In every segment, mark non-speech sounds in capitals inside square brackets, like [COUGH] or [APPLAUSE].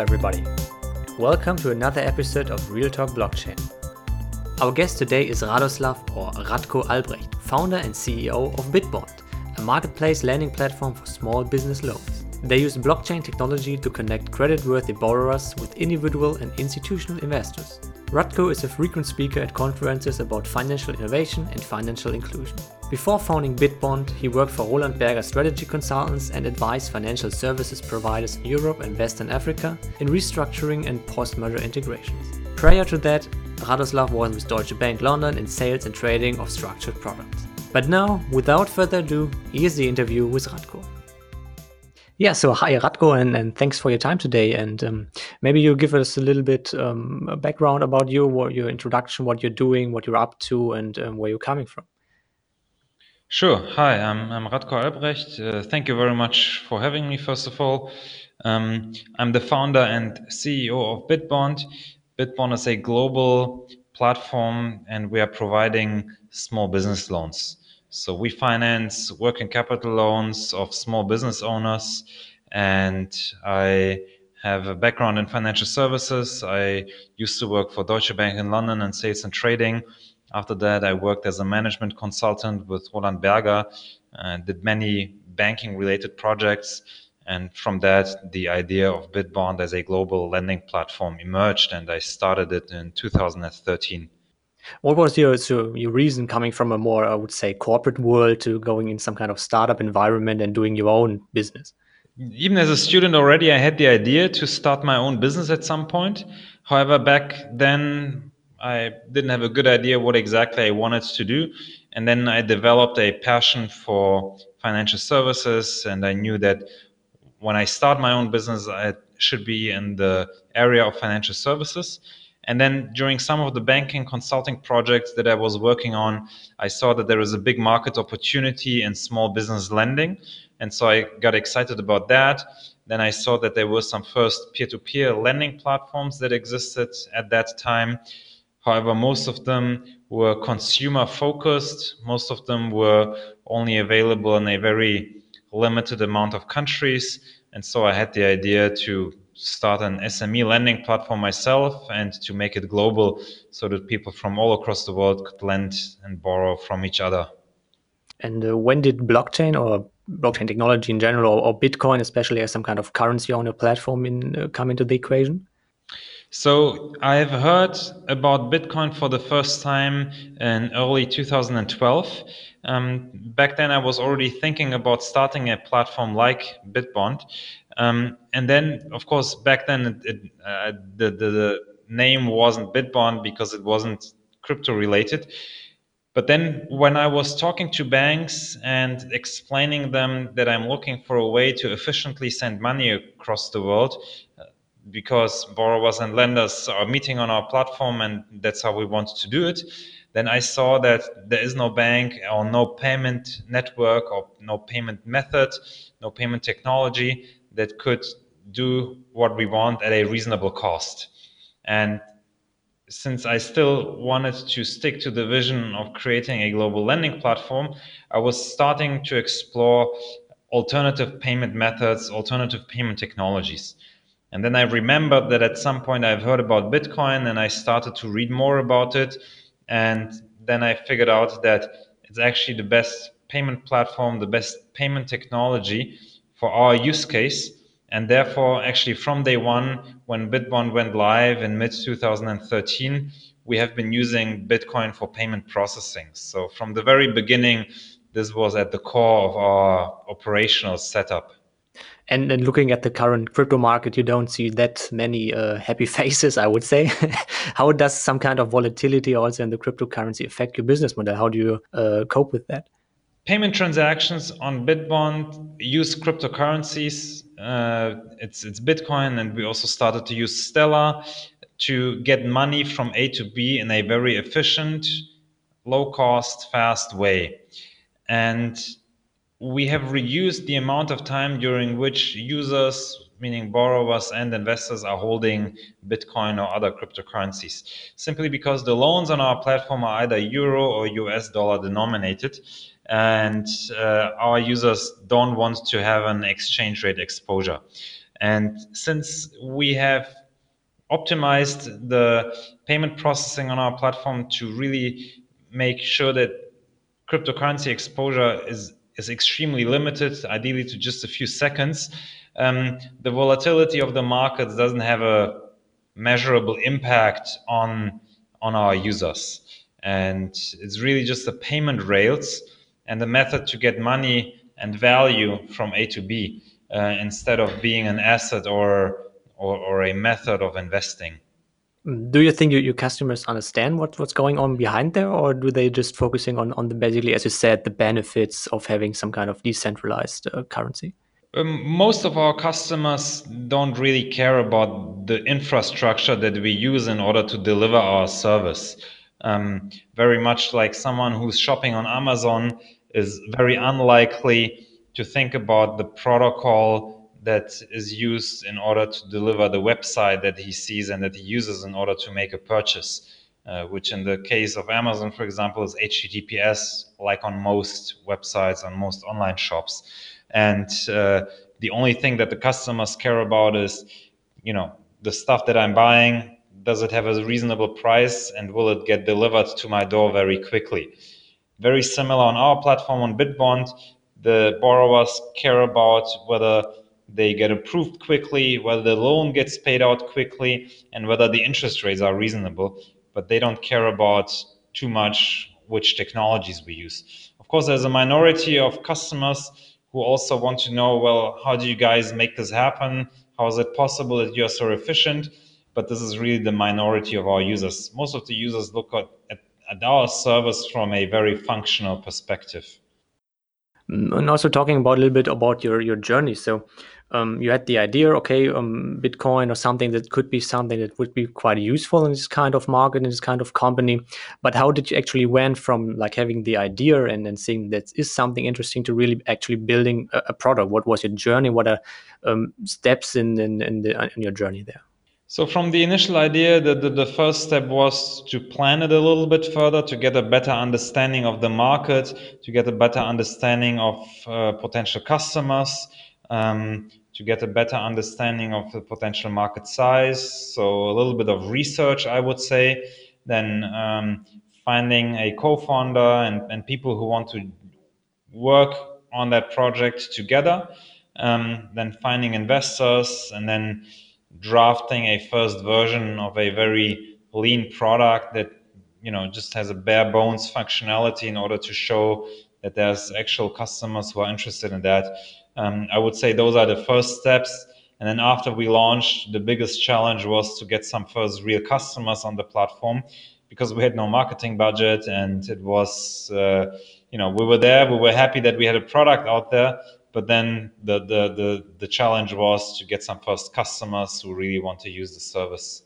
everybody. Welcome to another episode of Real Talk Blockchain. Our guest today is Radoslav or Radko Albrecht, founder and CEO of Bitbond, a marketplace lending platform for small business loans. They use blockchain technology to connect credit-worthy borrowers with individual and institutional investors. Radko is a frequent speaker at conferences about financial innovation and financial inclusion. Before founding Bitbond, he worked for Roland Berger Strategy Consultants and advised financial services providers in Europe and Western Africa in restructuring and post-merger integrations. Prior to that, Radoslav was with Deutsche Bank London in sales and trading of structured products. But now, without further ado, here's the interview with Radko. Yeah, so hi Radko, and, and thanks for your time today. And um, maybe you give us a little bit um, background about you, what your introduction, what you're doing, what you're up to, and um, where you're coming from. Sure. Hi, I'm, I'm Radko Albrecht. Uh, thank you very much for having me, first of all. Um, I'm the founder and CEO of Bitbond. Bitbond is a global platform, and we are providing small business loans. So we finance working capital loans of small business owners, and I have a background in financial services. I used to work for Deutsche Bank in London in sales and trading. After that, I worked as a management consultant with Roland Berger and did many banking related projects. And from that, the idea of Bitbond as a global lending platform emerged, and I started it in 2013. What was your so your reason coming from a more, I would say, corporate world to going in some kind of startup environment and doing your own business? Even as a student already, I had the idea to start my own business at some point. However, back then I didn't have a good idea what exactly I wanted to do. And then I developed a passion for financial services, and I knew that when I start my own business, I should be in the area of financial services. And then during some of the banking consulting projects that I was working on, I saw that there was a big market opportunity in small business lending. And so I got excited about that. Then I saw that there were some first peer to peer lending platforms that existed at that time. However, most of them were consumer focused. Most of them were only available in a very limited amount of countries. And so I had the idea to start an SME lending platform myself and to make it global so that people from all across the world could lend and borrow from each other. And uh, when did blockchain or blockchain technology in general or, or, Bitcoin, especially as some kind of currency on a platform, in, uh, come into the equation? So I've heard about Bitcoin for the first time in early 2012. Um, back then, I was already thinking about starting a platform like Bitbond. Um, and then, of course, back then it, it, uh, the, the, the name wasn't Bitbond because it wasn't crypto related. But then, when I was talking to banks and explaining them that I'm looking for a way to efficiently send money across the world, uh, because borrowers and lenders are meeting on our platform and that's how we want to do it, then I saw that there is no bank or no payment network or no payment method, no payment technology that could do what we want at a reasonable cost. And since I still wanted to stick to the vision of creating a global lending platform, I was starting to explore alternative payment methods, alternative payment technologies. And then I remembered that at some point I've heard about Bitcoin and I started to read more about it. And then I figured out that it's actually the best payment platform, the best payment technology for our use case. And therefore, actually, from day one, when Bitbond went live in mid 2013, we have been using Bitcoin for payment processing. So, from the very beginning, this was at the core of our operational setup. And, then looking at the current crypto market, you don't see that many uh, happy [LAUGHS] faces, I would say. [LAUGHS] How does some kind of volatility also in the cryptocurrency affect your business model? How do you uh, cope with that? Payment transactions on Bitbond use cryptocurrencies. Uh, it's it's Bitcoin, and we also started to use Stellar to get money from A to B in a very efficient, low cost, fast way. And we have reduced the amount of time during which users, meaning borrowers and investors, are holding Bitcoin or other cryptocurrencies, simply because the loans on our platform are either euro or US dollar denominated and uh, our users don't want to have an exchange rate exposure. And since we have optimized the payment processing on our platform to really make sure that cryptocurrency exposure is is extremely limited, ideally to just a few seconds. Um, the volatility of the markets doesn't have a measurable impact on on our users, and it's really just the payment rails and the method to get money and value from A to B uh, instead of being an asset or, or, or a method of investing. Do you think your, your customers understand what, what's going on behind there, or do they just focusing on, on the basically, as you said, the benefits of having some kind of decentralized uh, currency? Um, most of our customers don't really care about the infrastructure that we use in order to deliver our service. Um, very much like someone who's shopping on Amazon is very unlikely to think about the protocol that is used in order to deliver the website that he sees and that he uses in order to make a purchase. Uh, which in the case of Amazon, for example, is HTTPS, like on most websites, on most online shops. And uh, the only thing that the customers care about is, you know, the stuff that I'm buying, does it have a reasonable price and will it get delivered to my door very quickly? Very similar on our platform on Bitbond, the borrowers care about whether they get approved quickly, whether the loan gets paid out quickly, and whether the interest rates are reasonable. But they don't care about too much which technologies we use. Of course, there's a minority of customers who also want to know, well, how do you guys make this happen? How is it possible that you're so efficient? But this is really the minority of our users. Most of the users look at, at, our service from a very functional perspective. Mm, and also talking about a little bit about your your journey. So um, you had the idea, okay, um, Bitcoin or something that could be something that would be quite useful in this kind of market, in this kind of company. But how did you actually went from like having the idea and then seeing that is something interesting to really actually building a, a product? What was your journey? What are um, steps in in, in, the, in your journey there? So from the initial idea, the, the, the, first step was to plan it a little bit further, to get a better understanding of the market, to get a better understanding of uh, potential customers, um, to get a better understanding of the potential market size. So a little bit of research, I would say. Then um, finding a co-founder and, and people who want to work on that project together. Um, then finding investors and then drafting a first version of a very lean product that you know just has a bare bones functionality in order to show that there's actual customers who are interested in that. Um, I would say those are the first steps. And then after we launched, the biggest challenge was to get some first real customers on the platform because we had no marketing budget and it was, uh, you know, we were there, we were happy that we had a product out there, but then the, the, the, the challenge was to get some first customers who really want to use the service.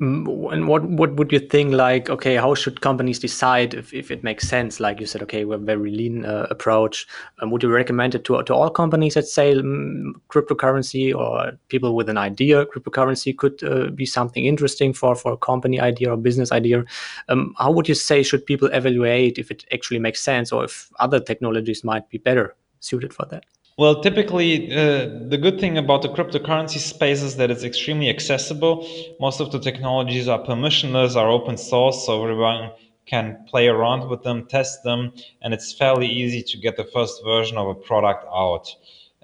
Mm, and what what would you think? Like, okay, how should companies decide if, if it makes sense? Like you said, okay, we're very lean uh, approach. Um, would you recommend it to to all companies that say um, cryptocurrency or people with an idea cryptocurrency could uh, be something interesting for for a company idea or business idea? Um, how would you say should people evaluate if it actually makes sense or if other technologies might be better? Suited for that? Well, typically, uh, the good thing about the cryptocurrency space is that it's extremely accessible. Most of the technologies are permissionless, are open source, so everyone can play around with them, test them, and it's fairly easy to get the first version of a product out.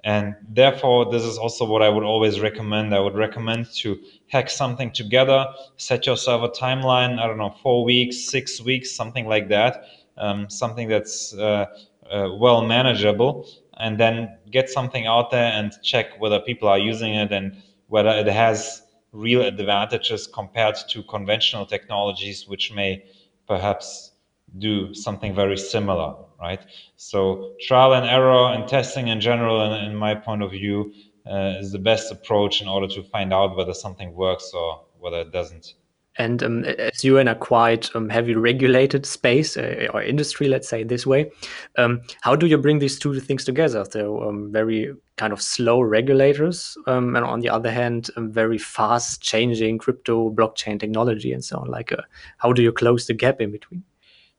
And therefore, this is also what I would always recommend. I would recommend to hack something together, set yourself a timeline, I don't know, four weeks, six weeks, something like that. Um, something that's uh, uh, well manageable and then get something out there and check whether people are using it and whether it has real advantages compared to conventional technologies which may perhaps do something very similar right? So trial and error and testing in general in, in my point of view uh, is the best approach in order to find out whether something works or whether it doesn't and um, as you're in a quite um, heavy regulated space uh, or industry, let's say this way, um, how do you bring these two things together? So um, very kind of slow regulators, um, and on the other hand, um, very fast changing crypto blockchain technology and so on. Like, uh, how do you close the gap in between?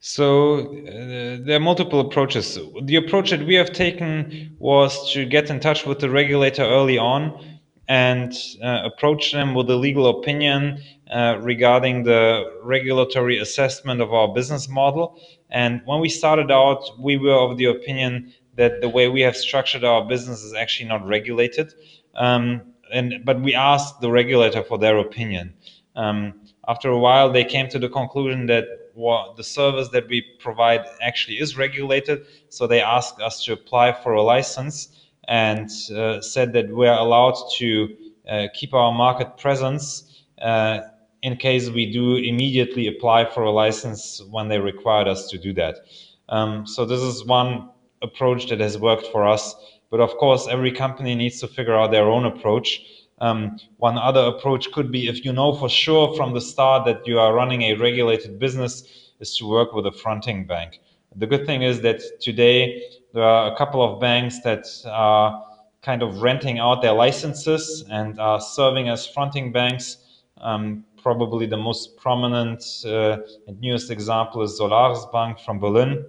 So uh, there are multiple approaches. The approach that we have taken was to get in touch with the regulator early on and uh, approached them with a legal opinion regarding the regulatory assessment of our business model. And when we started out, we were of the opinion that the way we have structured our business is actually not regulated. Um, and but we asked the regulator for their opinion. Um, after a while, they came to the conclusion that the service that we provide actually is regulated. So they asked us to apply for a license and uh, said that we're allowed to uh, keep our market presence uh, in case we do immediately apply for a license when they required us to do that. Um, so this is one approach that has worked for us. But of course, every company needs to figure out their own approach. Um, one other approach could be if you know for sure from the start that you are running a regulated business, is to work with a fronting bank. The good thing is that today there are a couple of banks that are kind of renting out their licenses and are serving as fronting banks. Um, probably the most prominent uh, and newest example is Solaris Bank from Berlin,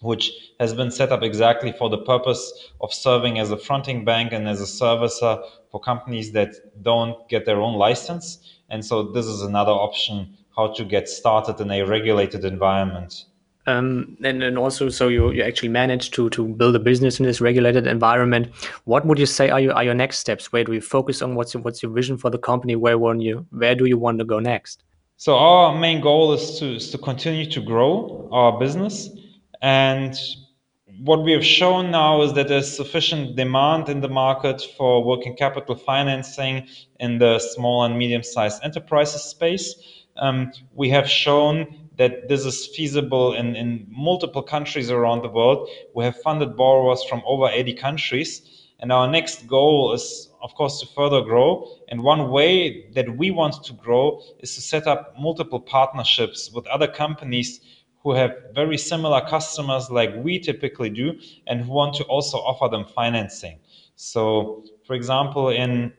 which has been set up exactly for the purpose of serving as a fronting bank and as a servicer for companies that don't get their own license. And so this is another option how to get started in a regulated environment. Um, and then also, so you, you actually managed to to build a business in this regulated environment. What would you say are your are your next steps? Where do you focus on? What's your, what's your vision for the company? Where want you where do you want to go next? So our main goal is to is to continue to grow our business, and what we have shown now is that there's sufficient demand in the market for working capital financing in the small and medium sized enterprises space. Um, we have shown that this is feasible in, in multiple countries around the world. We have funded borrowers from over 80 countries. And our next goal is, of course, to further grow. And one way that we want to grow is to set up multiple partnerships with other companies who have very similar customers like we typically do and who want to also offer them financing. So, for example, in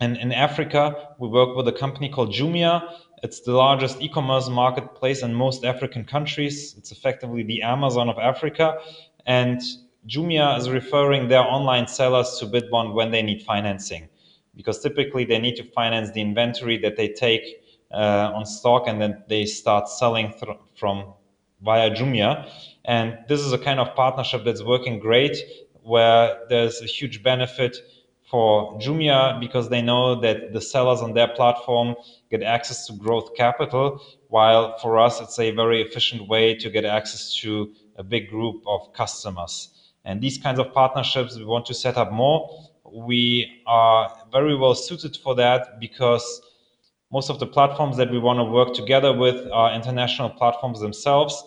in, in Africa, we work with a company called Jumia it's the largest e-commerce marketplace in most African countries. It's effectively the Amazon of Africa. And Jumia is referring their online sellers to Bitbond when they need financing, because typically they need to finance the inventory that they take uh, on stock and then they start selling th- from via Jumia. And this is a kind of partnership that's working great, where there's a huge benefit for Jumia because they know that the sellers on their platform get access to growth capital, while for us it's a very efficient way to get access to a big group of customers. And these kinds of partnerships we want to set up more. We are very well suited for that because most of the platforms that we want to work together with are international platforms themselves,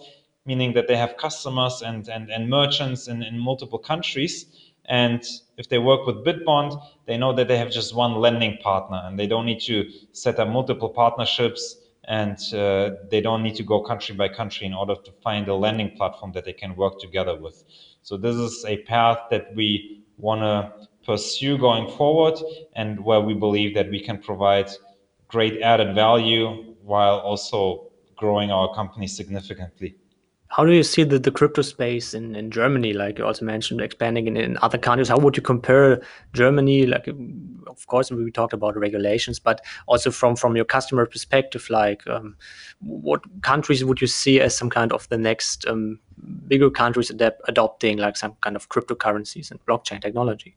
meaning that they have customers and, and, and merchants in, in multiple countries and if they work with Bitbond, they know that they have just one lending partner and they don't need to set up multiple partnerships and uh, they don't need to go country by country in order to find a lending platform that they can work together with. So this is a path that we want to pursue going forward and where we believe that we can provide great added value while also growing our company significantly. How do you see the, the crypto space in, in Germany? Like you also mentioned, expanding in, in other countries. How would you compare Germany? Like, of course, we talked about regulations, but also from from your customer perspective, like um, what countries would you see as some kind of the next um, bigger countries adapt, adopting like some kind of cryptocurrencies and blockchain technology?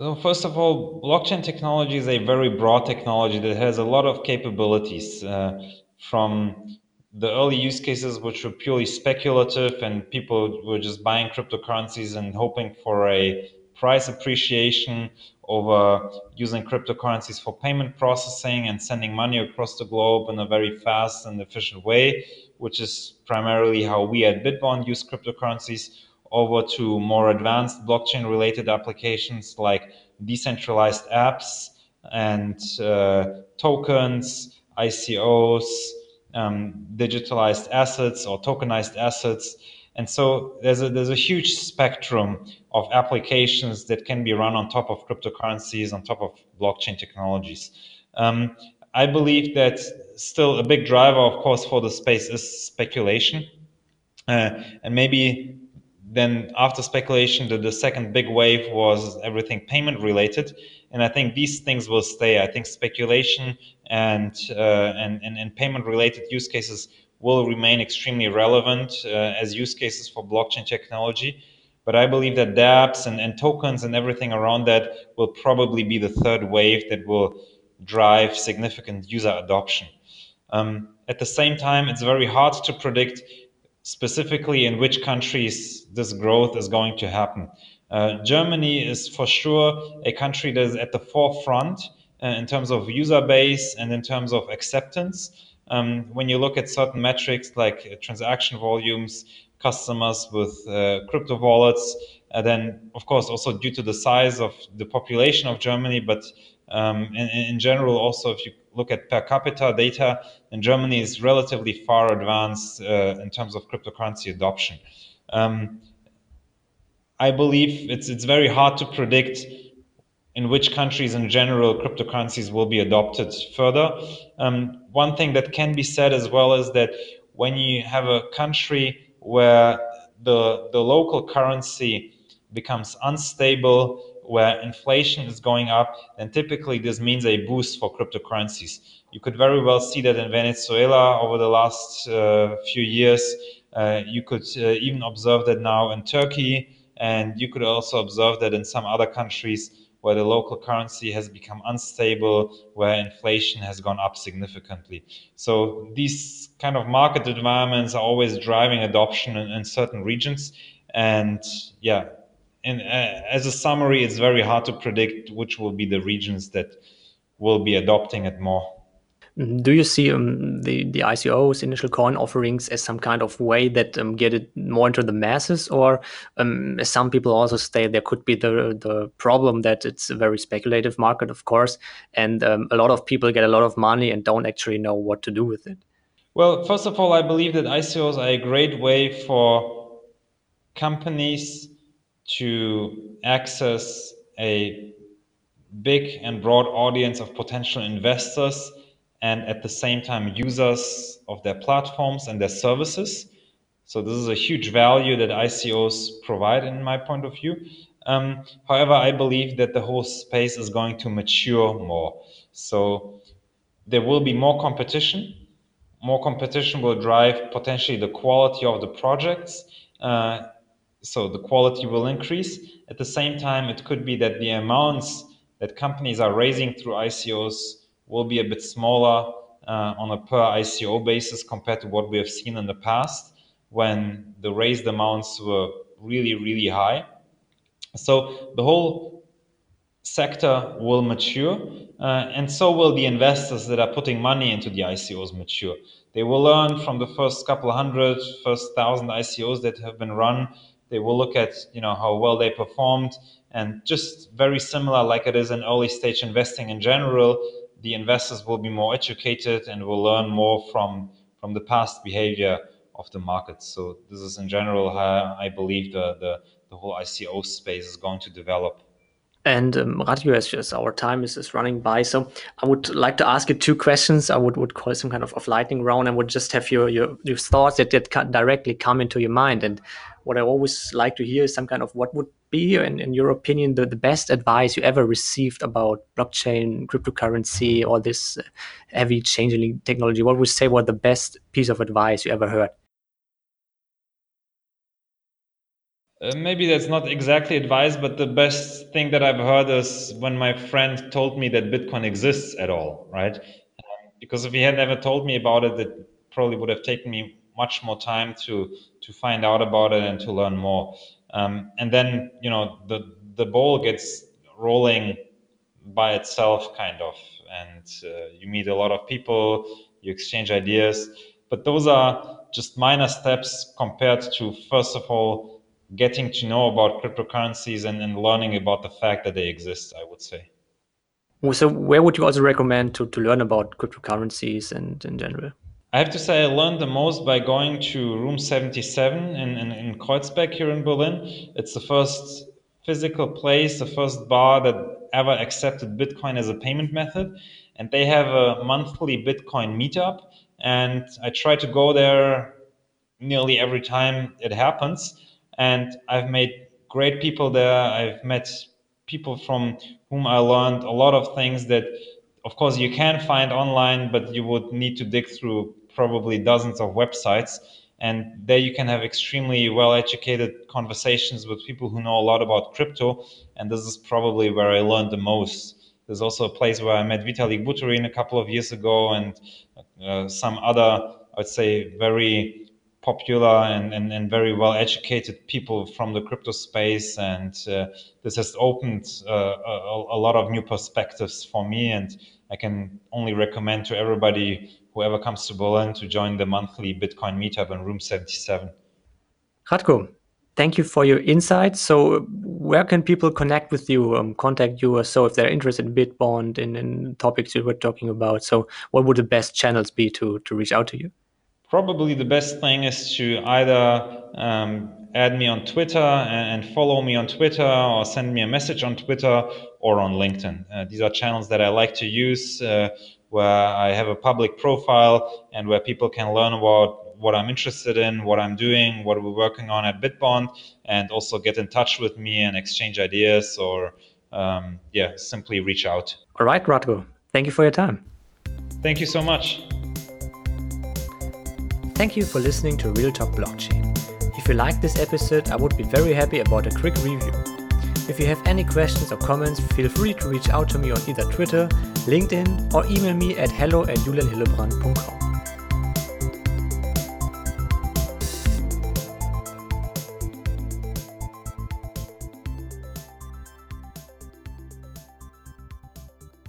So first of all, blockchain technology is a very broad technology that has a lot of capabilities. Uh, from the early use cases which were purely speculative and people were just buying cryptocurrencies and hoping for a price appreciation over using cryptocurrencies for payment processing and sending money across the globe in a very fast and efficient way, which is primarily how we at Bitbond use cryptocurrencies, over to more advanced blockchain related applications like decentralized apps and uh, tokens, ICOs, um, digitalized assets or tokenized assets. And so there's a, there's a huge spectrum of applications that can be run on top of cryptocurrencies, on top of blockchain technologies. Um, I believe that still a big driver, of course, for the space is speculation. Uh, and maybe then after speculation, the, the second big wave was everything payment related. and I think these things will stay. I think speculation and uh, and, and, and payment related use cases will remain extremely relevant uh, as use cases for blockchain technology. But I believe that dApps and, and tokens and everything around that will probably be the third wave that will drive significant user adoption. Um, at the same time, it's very hard to predict specifically in which countries this growth is going to happen. Uh, Germany is for sure a country that is at the forefront uh, in terms of user base and in terms of acceptance. Um, when you look at certain metrics like uh, transaction volumes, customers with uh, crypto wallets, uh, then of course also due to the size of the population of Germany, but um, in, general also if you look at per capita data, then Germany is relatively far advanced uh, in terms of cryptocurrency adoption. Um, I believe it's it's very hard to predict in which countries in general cryptocurrencies will be adopted further. Um, one thing that can be said as well is that when you have a country where the the local currency becomes unstable, where inflation is going up, then typically this means a boost for cryptocurrencies. You could very well see that in Venezuela over the last uh, few years. Uh, you could uh, even observe that now in Turkey, and you could also observe that in some other countries where the local currency has become unstable, where inflation has gone up significantly. So these kind of market environments are always driving adoption in, in certain regions. And yeah, and uh, as a summary, it's very hard to predict which will be the regions that will be adopting it more. Do you see um, the the ICOs, initial coin offerings, as some kind of way that um, get it more into the masses, or um, as some people also say, there could be the the problem that it's a very speculative market, of course, and um, a lot of people get a lot of money and don't actually know what to do with it. Well, first of all, I believe that ICOs are a great way for companies to access a big and broad audience of potential investors and at the same time users of their platforms and their services. So this is a huge value that ICOs provide in my point of view. Um, however, I believe that the whole space is going to mature more. So there will be more competition. More competition will drive potentially the quality of the projects. Uh, so the quality will increase. At the same time, it could be that the amounts that companies are raising through ICOs will be a bit smaller uh, on a per ICO basis compared to what we have seen in the past when the raised amounts were really, really high. So the whole sector will mature, uh, and so will the investors that are putting money into the ICOs mature. They will learn from the first couple hundred, first thousand ICOs that have been run. They will look at you know how well they performed, and just very similar like it is in early stage investing in general the investors will be more educated and will learn more from from the past behavior of the market. So this is in general how I believe the the, the whole ICO space is going to develop. And um, Radko, as, as our time is, is running by, so I would like to ask you two questions. I would, would call some kind of, of lightning round and would just have your, your, your thoughts that, that directly come into your mind. And what I always like to hear is some kind of what would be, in, in your opinion, the, the best advice you ever received about blockchain, cryptocurrency, or this uh, heavy changing technology? What would you say was the best piece of advice you ever heard? Uh, maybe that's not exactly advice, but the best thing that I've heard is when my friend told me that Bitcoin exists at all, right? Um, because if he had never told me about it, it probably would have taken me much more time to to find out about it and to learn more. Um, and then you know the the ball gets rolling by itself, kind of, and uh, you meet a lot of people, you exchange ideas, but those are just minor steps compared to first of all getting to know about cryptocurrencies and, and learning about the fact that they exist. I would say. So, where would you also recommend to, to learn about cryptocurrencies and in general? I have to say, I learned the most by going to room 77 in, in, in Kreuzberg here in Berlin. It's the first physical place, the first bar that ever accepted Bitcoin as a payment method. And they have a monthly Bitcoin meetup. And I try to go there nearly every time it happens. And I've made great people there. I've met people from whom I learned a lot of things that, of course, you can find online, but you would need to dig through probably dozens of websites. And there you can have extremely well educated conversations with people who know a lot about crypto. And this is probably where I learned the most. There's also a place where I met Vitalik Buterin a couple of years ago and uh, some other, I'd say, very popular and, and, and very well educated people from the crypto space. And uh, this has opened uh, a, a, lot of new perspectives for me. And I can only recommend to everybody, whoever comes to Berlin, to join the monthly Bitcoin meetup in room 77. Radko, thank you for your insights. So, where can people connect with you, um, contact you, or so if they're interested in Bitbond and in topics you were talking about? So, what would the best channels be to to reach out to you? Probably the best thing is to either um, add me on Twitter and, follow me on Twitter, or send me a message on Twitter or on LinkedIn. Uh, these are channels that I like to use. Uh, where I have a public profile and where people can learn about what I'm interested in, what I'm doing, what we're working on at Bitbond, and also get in touch with me and exchange ideas or, um, yeah, simply reach out. All right, Radko. Thank you for your time. Thank you so much. Thank you for listening to Real Talk Blockchain. If you liked this episode, I would be very happy about a quick review. If you have any questions or comments, feel free to reach out to me on either Twitter, LinkedIn, or email me at hello at julianhillebrand.com.